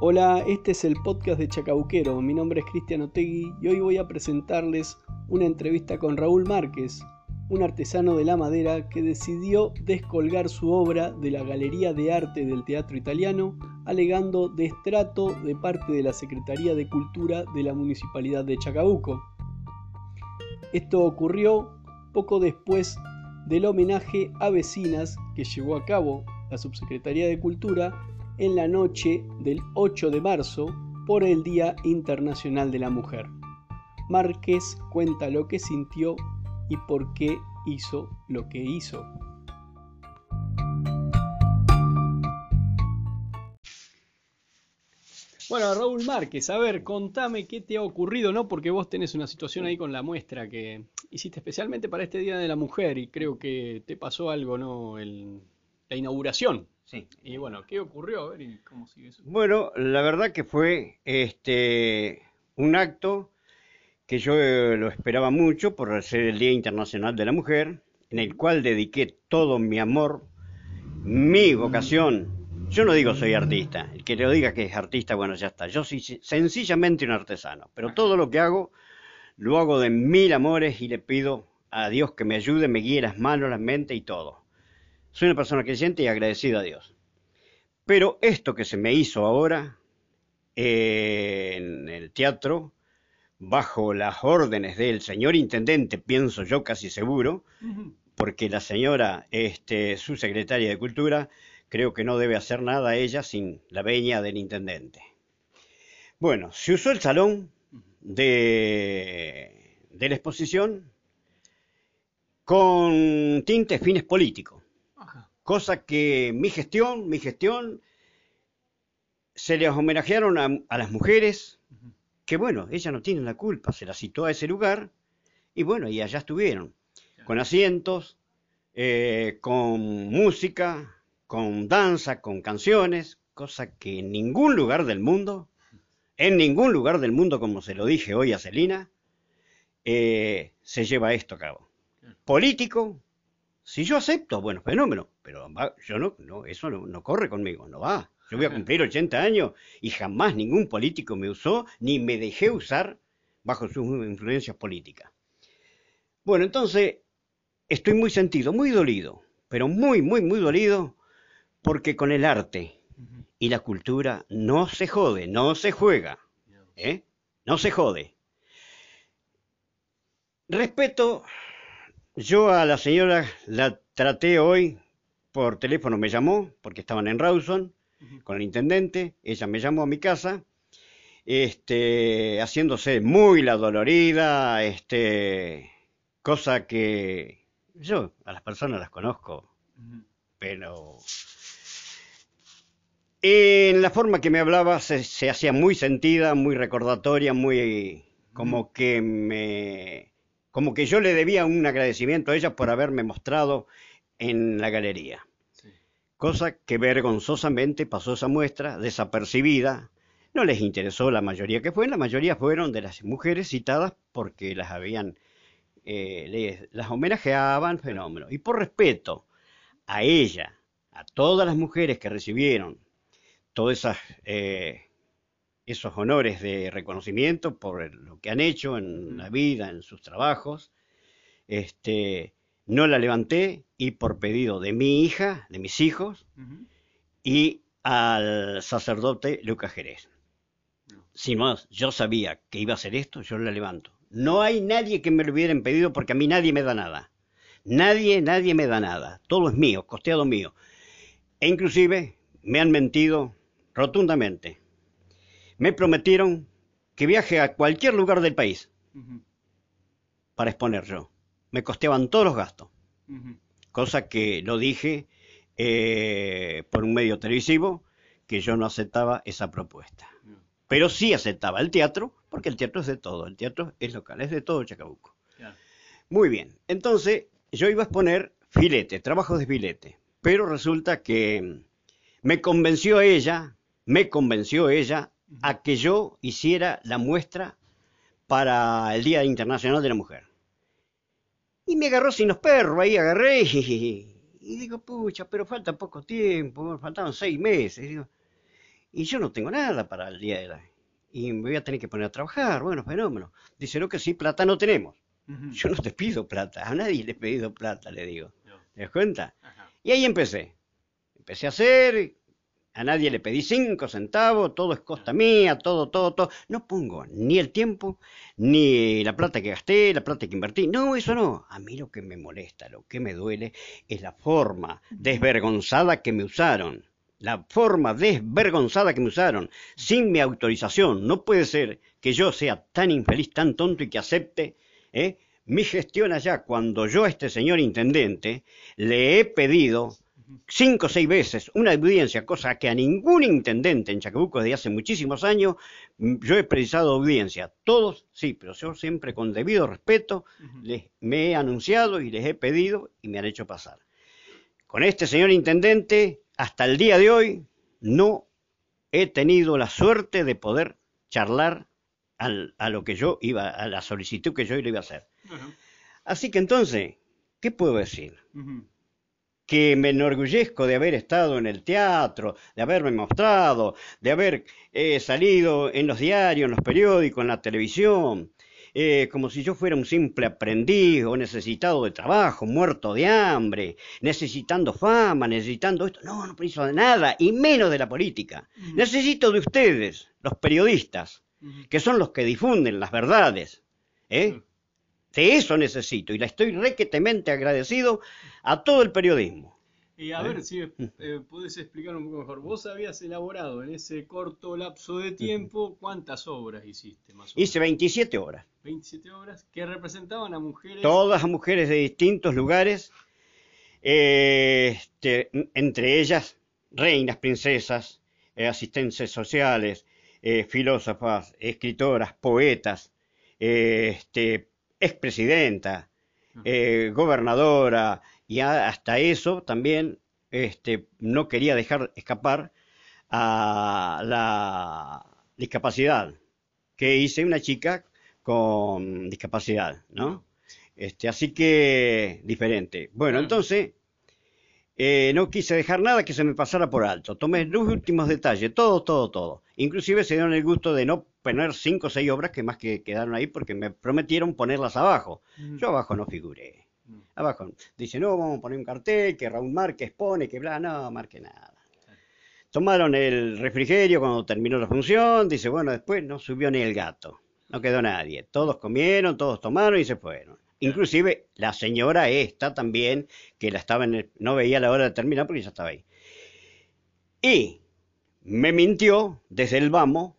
Hola, este es el podcast de Chacabuquero. Mi nombre es Cristian Otegui y hoy voy a presentarles una entrevista con Raúl Márquez, un artesano de la madera que decidió descolgar su obra de la Galería de Arte del Teatro Italiano, alegando destrato de parte de la Secretaría de Cultura de la Municipalidad de Chacabuco. Esto ocurrió poco después del homenaje a vecinas que llevó a cabo la Subsecretaría de Cultura en la noche del 8 de marzo por el Día Internacional de la Mujer. Márquez cuenta lo que sintió y por qué hizo lo que hizo. Bueno, Raúl Márquez, a ver, contame qué te ha ocurrido, ¿no? Porque vos tenés una situación ahí con la muestra que hiciste especialmente para este Día de la Mujer y creo que te pasó algo, ¿no? El, la inauguración. Sí. Y bueno, ¿qué ocurrió? A ver, ¿y cómo sigue eso? Bueno, la verdad que fue este un acto que yo eh, lo esperaba mucho por ser el Día Internacional de la Mujer, en el cual dediqué todo mi amor, mi vocación. Yo no digo soy artista, el que te lo diga que es artista, bueno, ya está. Yo soy sencillamente un artesano, pero todo lo que hago lo hago de mil amores y le pido a Dios que me ayude, me guíe las manos, la mente y todo. Soy una persona creyente y agradecida a Dios. Pero esto que se me hizo ahora eh, en el teatro, bajo las órdenes del señor intendente, pienso yo casi seguro, porque la señora, este, su secretaria de Cultura, creo que no debe hacer nada ella sin la veña del intendente. Bueno, se usó el salón de, de la exposición con tintes fines políticos cosa que mi gestión, mi gestión, se les homenajearon a, las mujeres, que bueno, ellas no tienen la culpa, se las citó a ese lugar, y bueno, y allá estuvieron, con asientos, eh, con música, con danza, con canciones, cosa que en ningún lugar del mundo, en ningún lugar del mundo, como se lo dije hoy a Celina, eh, se lleva esto a cabo. Político, si yo acepto, bueno, fenómeno, pero yo no, no eso no, corre conmigo, no va. Yo voy a cumplir 80 años y jamás ningún político me usó ni me dejé usar bajo sus influencias políticas. Bueno, entonces estoy muy sentido, muy dolido, pero muy, muy, muy dolido porque con el arte y la cultura no se jode, no se juega, ¿eh? no se jode. Respeto yo a la señora la traté hoy por teléfono, me llamó, porque estaban en Rawson con el intendente, ella me llamó a mi casa, este, haciéndose muy la dolorida, este, cosa que yo a las personas las conozco, pero en la forma que me hablaba se, se hacía muy sentida, muy recordatoria, muy como que me como que yo le debía un agradecimiento a ella por haberme mostrado en la galería. Cosa que vergonzosamente pasó esa muestra desapercibida. No les interesó la mayoría que fue, la mayoría fueron de las mujeres citadas porque las habían, eh, las homenajeaban, fenómeno. Y por respeto a ella, a todas las mujeres que recibieron todas esas eh, esos honores de reconocimiento por lo que han hecho en la vida, en sus trabajos. Este, no la levanté y por pedido de mi hija, de mis hijos, y al sacerdote Lucas Jerez. Sin más, yo sabía que iba a hacer esto, yo la levanto. No hay nadie que me lo hubiera pedido porque a mí nadie me da nada. Nadie, nadie me da nada. Todo es mío, costeado mío. E inclusive me han mentido rotundamente me prometieron que viaje a cualquier lugar del país para exponer yo. Me costeaban todos los gastos, cosa que lo dije eh, por un medio televisivo que yo no aceptaba esa propuesta. Pero sí aceptaba el teatro, porque el teatro es de todo, el teatro es local, es de todo Chacabuco. Muy bien, entonces yo iba a exponer filete, trabajos de filete, pero resulta que me convenció ella, me convenció ella a que yo hiciera la muestra para el Día Internacional de la Mujer. Y me agarró sin los perros, ahí agarré y, digo, pucha, pero falta poco tiempo, faltaban seis meses. y yo no tengo nada para el día de la... Y me voy a tener que poner a trabajar, bueno, fenómeno. Dice, no, que sí, plata no tenemos. Yo no te pido plata, a nadie le he pedido plata, le digo. ¿Te das cuenta? Y ahí empecé. Empecé a hacer, a nadie le pedí cinco centavos, todo es costa mía, todo, todo, todo. No pongo ni el tiempo, ni la plata que gasté, la plata que invertí. No, eso no. A mí lo que me molesta, lo que me duele, es la forma desvergonzada que me usaron. La forma desvergonzada que me usaron, sin mi autorización. No puede ser que yo sea tan infeliz, tan tonto y que acepte ¿eh? mi gestión allá cuando yo a este señor intendente le he pedido cinco o seis veces una audiencia, cosa que a ningún intendente en Chacabuco desde hace muchísimos años mm, yo he precisado audiencia. Todos, sí, pero yo siempre con debido respeto les, me he anunciado y les he pedido y me han hecho pasar. Con este señor intendente, hasta el día de hoy, no he tenido la suerte de poder charlar a lo que yo iba, a la solicitud que yo le iba a hacer. Así que entonces, ¿qué puedo decir? Que me enorgullezco de haber estado en el teatro, de haberme mostrado, de haber eh, salido en los diarios, en los periódicos, en la televisión, eh, como si yo fuera un simple aprendiz o necesitado de trabajo, muerto de hambre, necesitando fama, necesitando esto. No, no preciso de nada, y menos de la política. Necesito de ustedes, los periodistas, que son los que difunden las verdades. ¿eh? De eso necesito y la estoy requetemente agradecido a todo el periodismo. Y a ¿Eh? ver si eh, puedes explicar un poco mejor. Vos habías elaborado en ese corto lapso de tiempo, ¿cuántas obras hiciste más Hice 27 horas. 27 obras que representaban a mujeres. Todas mujeres de distintos lugares, este, entre ellas reinas, princesas, asistentes sociales, eh, filósofas, escritoras, poetas, eh, este, expresidenta, eh, gobernadora, y hasta eso también este, no quería dejar escapar a la discapacidad, que hice una chica con discapacidad, ¿no? Este, así que diferente. Bueno, entonces eh, no quise dejar nada que se me pasara por alto. Tomé los últimos detalles, todo, todo, todo. Inclusive se dieron el gusto de no poner cinco o seis obras que más que quedaron ahí porque me prometieron ponerlas abajo. Mm. Yo abajo no figuré. Mm. Abajo dice, no, vamos a poner un cartel que Raúl Márquez pone, que bla, no, marque nada. Tomaron el refrigerio cuando terminó la función, dice, bueno, después no subió ni el gato, no quedó nadie. Todos comieron, todos tomaron y se fueron. Inclusive la señora esta también, que la estaba en no veía la hora de terminar porque ya estaba ahí. Y me mintió desde el vamos,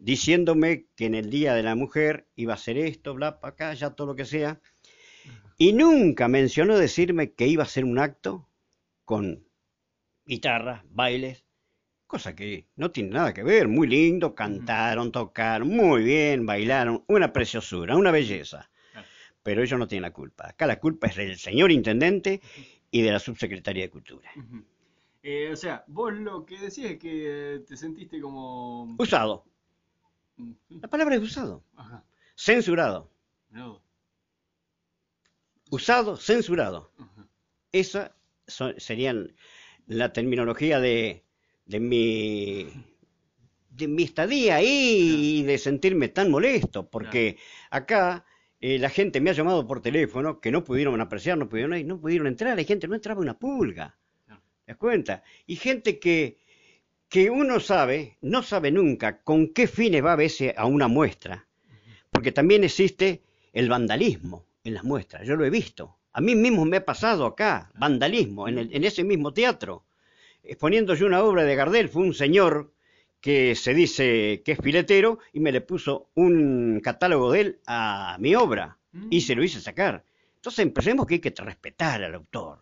diciéndome que en el Día de la Mujer iba a hacer esto, bla, para acá, ya todo lo que sea. Y nunca mencionó decirme que iba a hacer un acto con guitarras, bailes, cosa que no tiene nada que ver, muy lindo, cantaron, tocaron, muy bien, bailaron, una preciosura, una belleza pero ellos no tienen la culpa. Acá la culpa es del señor intendente y de la subsecretaría de Cultura. Eh, o sea, vos lo que decís es que te sentiste como... Usado. La palabra es usado. Censurado. Usado, censurado. Esa serían la terminología de, de mi de mi estadía ahí y de sentirme tan molesto, porque acá eh, la gente me ha llamado por teléfono que no pudieron apreciar, no pudieron no pudieron entrar, hay gente no entraba una pulga. ¿Te das cuenta? Y gente que, que uno sabe, no sabe nunca con qué fines va a verse a una muestra, porque también existe el vandalismo en las muestras, yo lo he visto. A mí mismo me ha pasado acá, vandalismo, en, en ese mismo teatro. Exponiendo yo una obra de Gardel, fue un señor que se dice que es filetero y me le puso un catálogo de él a mi obra y se lo hice sacar. Entonces empecemos que hay que respetar al autor.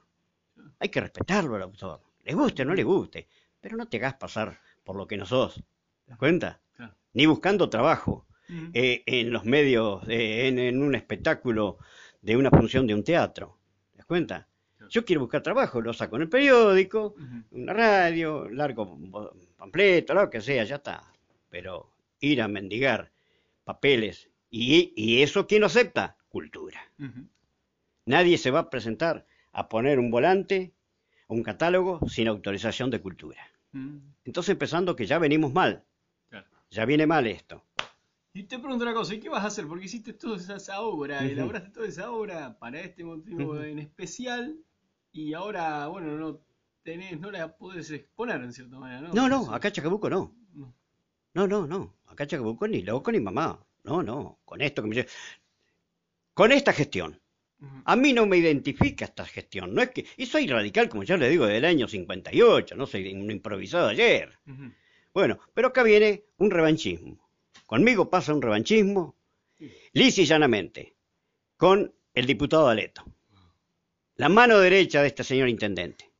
Hay que respetarlo al autor. Le guste o no le guste. Pero no te hagas pasar por lo que no sos. ¿Te das cuenta? Ni buscando trabajo eh, en los medios, en, un espectáculo de una función de un teatro. ¿Te das cuenta? Yo quiero buscar trabajo, lo saco en el periódico, en una radio, largo pampleto, lo que sea, ya está. Pero ir a mendigar papeles, y, eso ¿quién lo acepta? Cultura. Nadie se va a presentar a poner un volante, un catálogo, sin autorización de cultura. Mm. Entonces empezando que ya venimos mal, Claro. ya viene mal esto. Y te pregunto una cosa, ¿y qué vas a hacer? Porque hiciste toda esa, obra, Ujú. elaboraste toda esa obra para este motivo Ujú. en especial y ahora, bueno, no tenés, no la podés exponer en cierta manera, ¿no? No, no, acá Chacabuco no. no. No, no, no. Acá Chacabuco ni loco ni mamá. No, no. Con esto que me Con esta gestión. A mí no me identifica esta gestión. No es que. Y soy radical, como ya le digo, del año 58. No soy un improvisado ayer. Bueno, pero acá viene un revanchismo. Conmigo pasa un revanchismo, lisa y llanamente, con el diputado Aleto. La mano derecha de este señor intendente.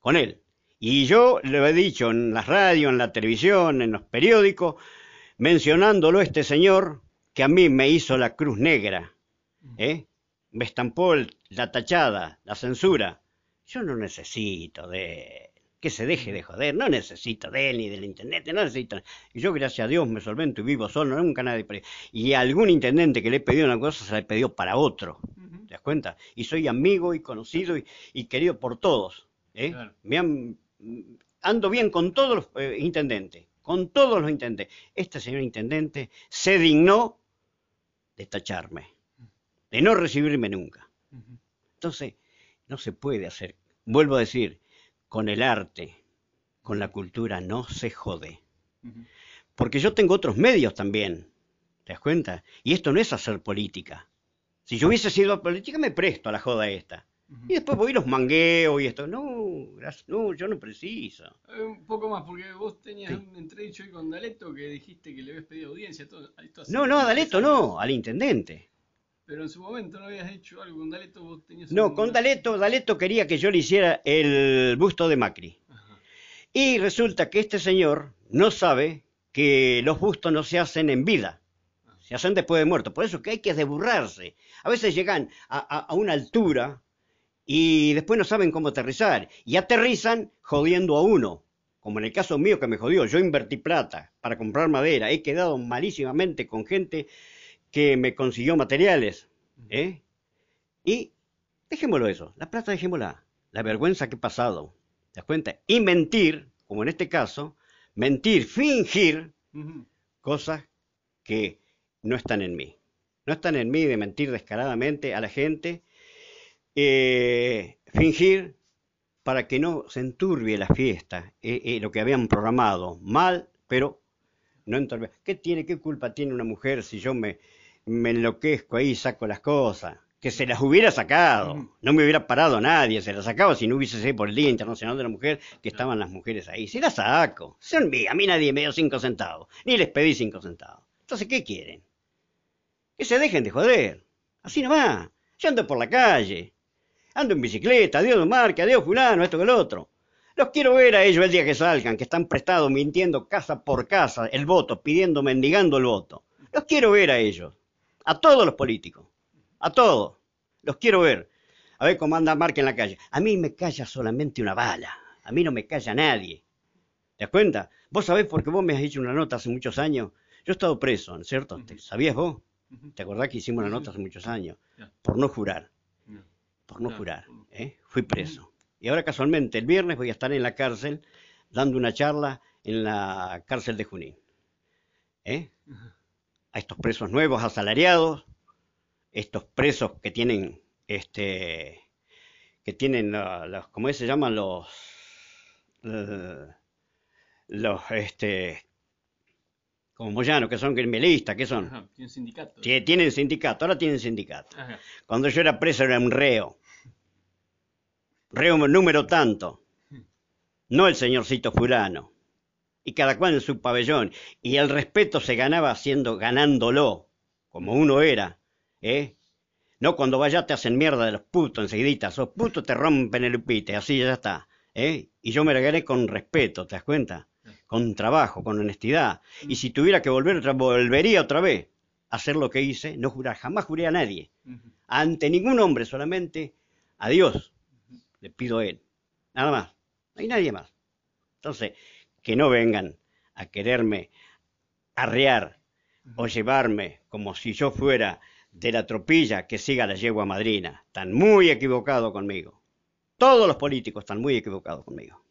Con él. Y yo lo he dicho en las radios, en la televisión, en los periódicos, mencionándolo este señor que a mí me hizo la cruz negra, ¿eh? Me estampó el- la tachada, la censura. Yo no necesito de que se deje de joder, no necesito de él ni del intendente, no necesito. Y yo, gracias a Dios, me solvento y vivo solo, nunca nadie. Y a algún intendente que le he pedido una cosa, se la he pedido para otro. ¿Te das cuenta? Y soy amigo y conocido y, y querido por todos. ¿eh? Claro. Me han- ando bien con todos los eh, intendentes, con todos los intendentes. Este señor intendente se dignó de tacharme, de no recibirme nunca. Entonces, no se puede hacer. Vuelvo a decir, con el arte, con la cultura, no se jode. Porque yo tengo otros medios también. ¿Te das cuenta? Y esto no es hacer política. Si yo hubiese sido política, me presto a la joda esta. Y después voy y los mangueo y esto. No, gracias, no, yo no preciso. Eh, Un poco más, porque vos tenías Sí. un entredicho ahí con Daleto que dijiste que le habías pedido audiencia. Todo, No, no, a Daleto no, al intendente. Pero en su momento no habías hecho algo con Daleto, vos tenías No, un- con Daleto, Daleto quería que yo le hiciera el busto de Macri. Ajá. Y resulta que este señor no sabe que los bustos no se hacen en vida, se hacen después de muerto. Por eso que hay que desburrarse. A veces llegan a, a- a una altura y después no saben cómo aterrizar. Y aterrizan jodiendo a uno. Como en el caso mío que me jodió. Yo invertí plata para comprar madera. He quedado malísimamente con gente que me consiguió materiales. ¿eh? Y dejémoslo eso. La plata dejémosla. La vergüenza que he pasado. ¿Te das cuenta? Y mentir, como en este caso, mentir, fingir cosas que no están en mí. No están en mí de mentir descaradamente a la gente, eh, fingir para que no se enturbie la fiesta, eh, eh, lo que habían programado. Mal, pero no enturbie. ¿Qué tiene, qué culpa tiene una mujer si yo me, me enloquezco ahí y saco las cosas? Que se las hubiera sacado, Ujú. no me hubiera parado nadie, se las sacaba si no hubiese sido por el Día Internacional de la Mujer, que estaban las mujeres ahí. Si las saco, son mías, a mí nadie me dio cinco centavos, ni les pedí cinco centavos. Entonces, ¿qué quieren? Que se dejen de joder. Así nomás. Yo ando por la calle. Ando en bicicleta. Adiós marca, adiós fulano, esto que lo otro. Los quiero ver a ellos el día que salgan, que están prestados mintiendo casa por casa el voto, pidiendo, mendigando el voto. Los quiero ver a ellos. A todos los políticos. A todos. Los quiero ver. A ver cómo anda Marca en la calle. A mí me calla solamente una bala. A mí no me calla nadie. ¿Te das cuenta? Vos sabés porque vos me has hecho una nota hace muchos años. Yo he estado preso, ¿no es cierto? ¿Te- ¿Sabías vos? ¿Te acordás que hicimos una nota hace muchos años? Por no jurar, por no jurar. ¿eh? Fui preso. Y ahora casualmente el viernes voy a estar en la cárcel dando una charla en la cárcel de Junín. ¿eh? A estos presos nuevos, asalariados, estos presos que tienen, este, que tienen, ah, los, ¿cómo se llaman? Los, eh, los, este, como Moyano, que son criminalistas, que son, Ajá. Tiene un sindicato. tienen sindicato, ahora tienen sindicato. Ajá. Cuando yo era preso era un reo. Reo número tanto. No el señorcito fulano. Y cada cual en su pabellón. Y el respeto se ganaba haciendo, ganándolo, como uno era. ¿Eh? No cuando vaya te hacen mierda de los putos enseguidita. Esos putos te rompen el upite, así ya está. ¿Eh? Y yo me la gané con respeto, ¿te das cuenta? Con trabajo, con honestidad. Y si tuviera que volver, otra- volvería otra vez a hacer lo que hice, no jurar, jamás juré a nadie ante ningún hombre, solamente a Dios le pido a Él. Nada más. No hay nadie más. Entonces, que no vengan a quererme arrear o llevarme como si yo fuera de la tropilla que siga la yegua madrina. Están muy equivocados conmigo. Todos los políticos están muy equivocados conmigo.